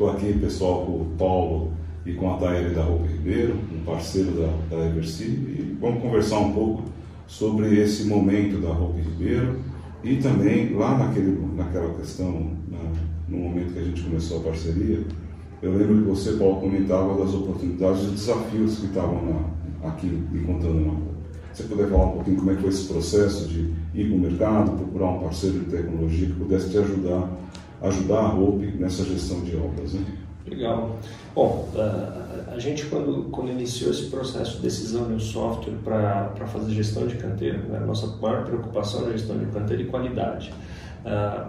Estou aqui, pessoal, com o Paulo e com a Taeli da Roupa Ribeiro, um parceiro da, da Eversi, e vamos conversar um pouco sobre esse momento da Roupa Ribeiro e também lá naquele, naquela questão, na, no momento que a gente começou a parceria, eu lembro que você, Paulo, comentava das oportunidades e desafios que estavam aqui me contando na roupa. Você puder falar um pouquinho como é que foi esse processo de ir para o mercado, procurar um parceiro de tecnologia que pudesse te ajudar, ajudar a roupa nessa gestão de obras, né? Legal. Bom, a gente quando, quando iniciou esse processo de decisão de um software para fazer gestão de canteiro, né, nossa maior preocupação era a gestão de canteiro e qualidade. Uh,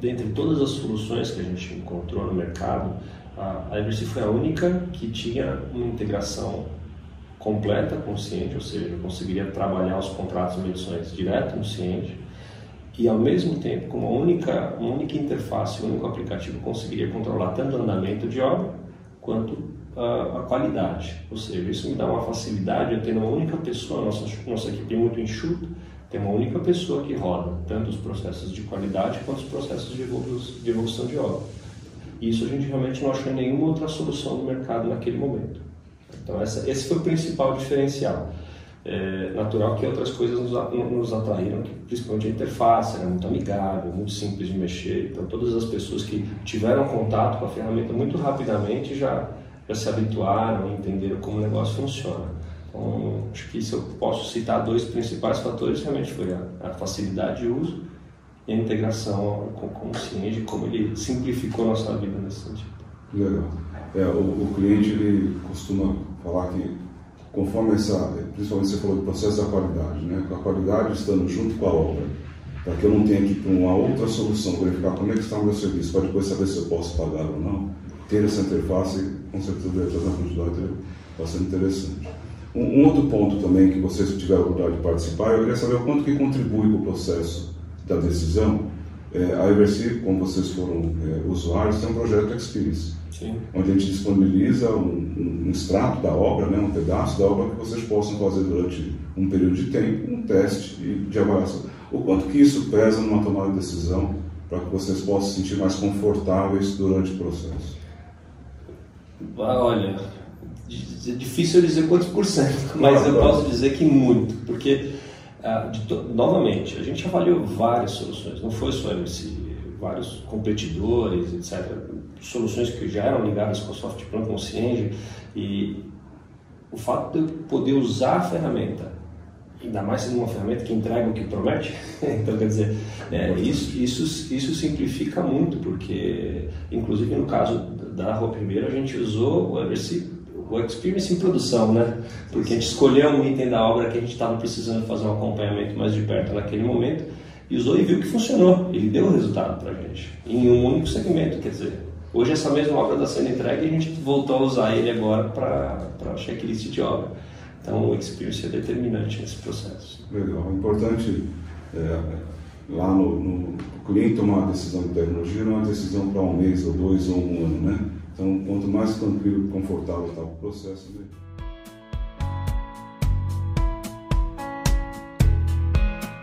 dentre todas as soluções que a gente encontrou no mercado, a Eversi foi a única que tinha uma integração completa com o Ciente, ou seja, conseguiria trabalhar os contratos e medições direto no Ciente e ao mesmo tempo, com uma única, uma única interface, um único aplicativo, conseguiria controlar tanto o andamento de obra quanto a, a, qualidade. Ou seja, isso me dá uma facilidade, eu tenho uma única pessoa, nossa, nossa equipe é muito enxuta, tem uma única pessoa que roda tanto os processos de qualidade quanto os processos de evolução de, obra. Isso a gente realmente não achou nenhuma outra solução no mercado naquele momento. Então, essa, esse foi o principal diferencial. É natural que outras coisas nos, nos atraíram, principalmente a interface, era muito amigável, muito simples de mexer. Então, todas as pessoas que tiveram contato com a ferramenta muito rapidamente já, já se habituaram e entenderam como o negócio funciona. Então, acho que se eu posso citar dois principais fatores, realmente foi a, a facilidade de uso e a integração com, com o Cienge, como ele simplificou nossa vida nesse sentido. Legal. É, o, o cliente ele costuma falar que conforme essa, principalmente você falou do processo da qualidade, né? Com a qualidade estando junto com a obra, para que eu não tenha que ir para uma outra solução, verificar como é que está o meu serviço, para depois saber se eu posso pagar ou não. Ter essa interface, com certeza, deve trazer uma quantidade bastante interessante. Um, um, outro ponto também que vocês tiveram a oportunidade de participar, eu queria saber o quanto que contribui para o processo da decisão. É, a Eversi, como vocês foram é, usuários, tem um projeto Experience, Sim. onde a gente disponibiliza um, um, extrato da obra, né, um pedaço da obra que vocês possam fazer durante um período de tempo, um teste de avaliação. O quanto que isso pesa numa tomada de decisão para que vocês possam se sentir mais confortáveis durante o processo? Olha, é difícil dizer quantos por cento, mas eu posso dizer que muito, porque, ah, novamente, a gente avaliou várias soluções, não foi só esse, vários competidores, etc., soluções que já eram ligadas com o software com o Cienge, e o fato de eu poder usar a ferramenta, ainda mais sendo uma ferramenta que entrega o que promete, então quer dizer, é, isso, isso, isso simplifica muito, porque, inclusive no caso da Rua Primeira, a gente usou o Eversea o experience em produção, né? Porque a gente escolheu um item da obra que a gente estava precisando fazer um acompanhamento mais de perto naquele momento e usou e viu que funcionou. Ele deu o resultado para a gente em um único segmento, quer dizer. Hoje essa mesma obra está sendo entregue e a gente voltou a usar ele agora para checklist de obra. Então o experience é determinante nesse processo. Legal. Importante é, lá no, no cliente tomar uma decisão de tecnologia não é uma decisão para um mês ou dois ou um ano, né? Então, quanto mais tranquilo e confortável está o processo, né?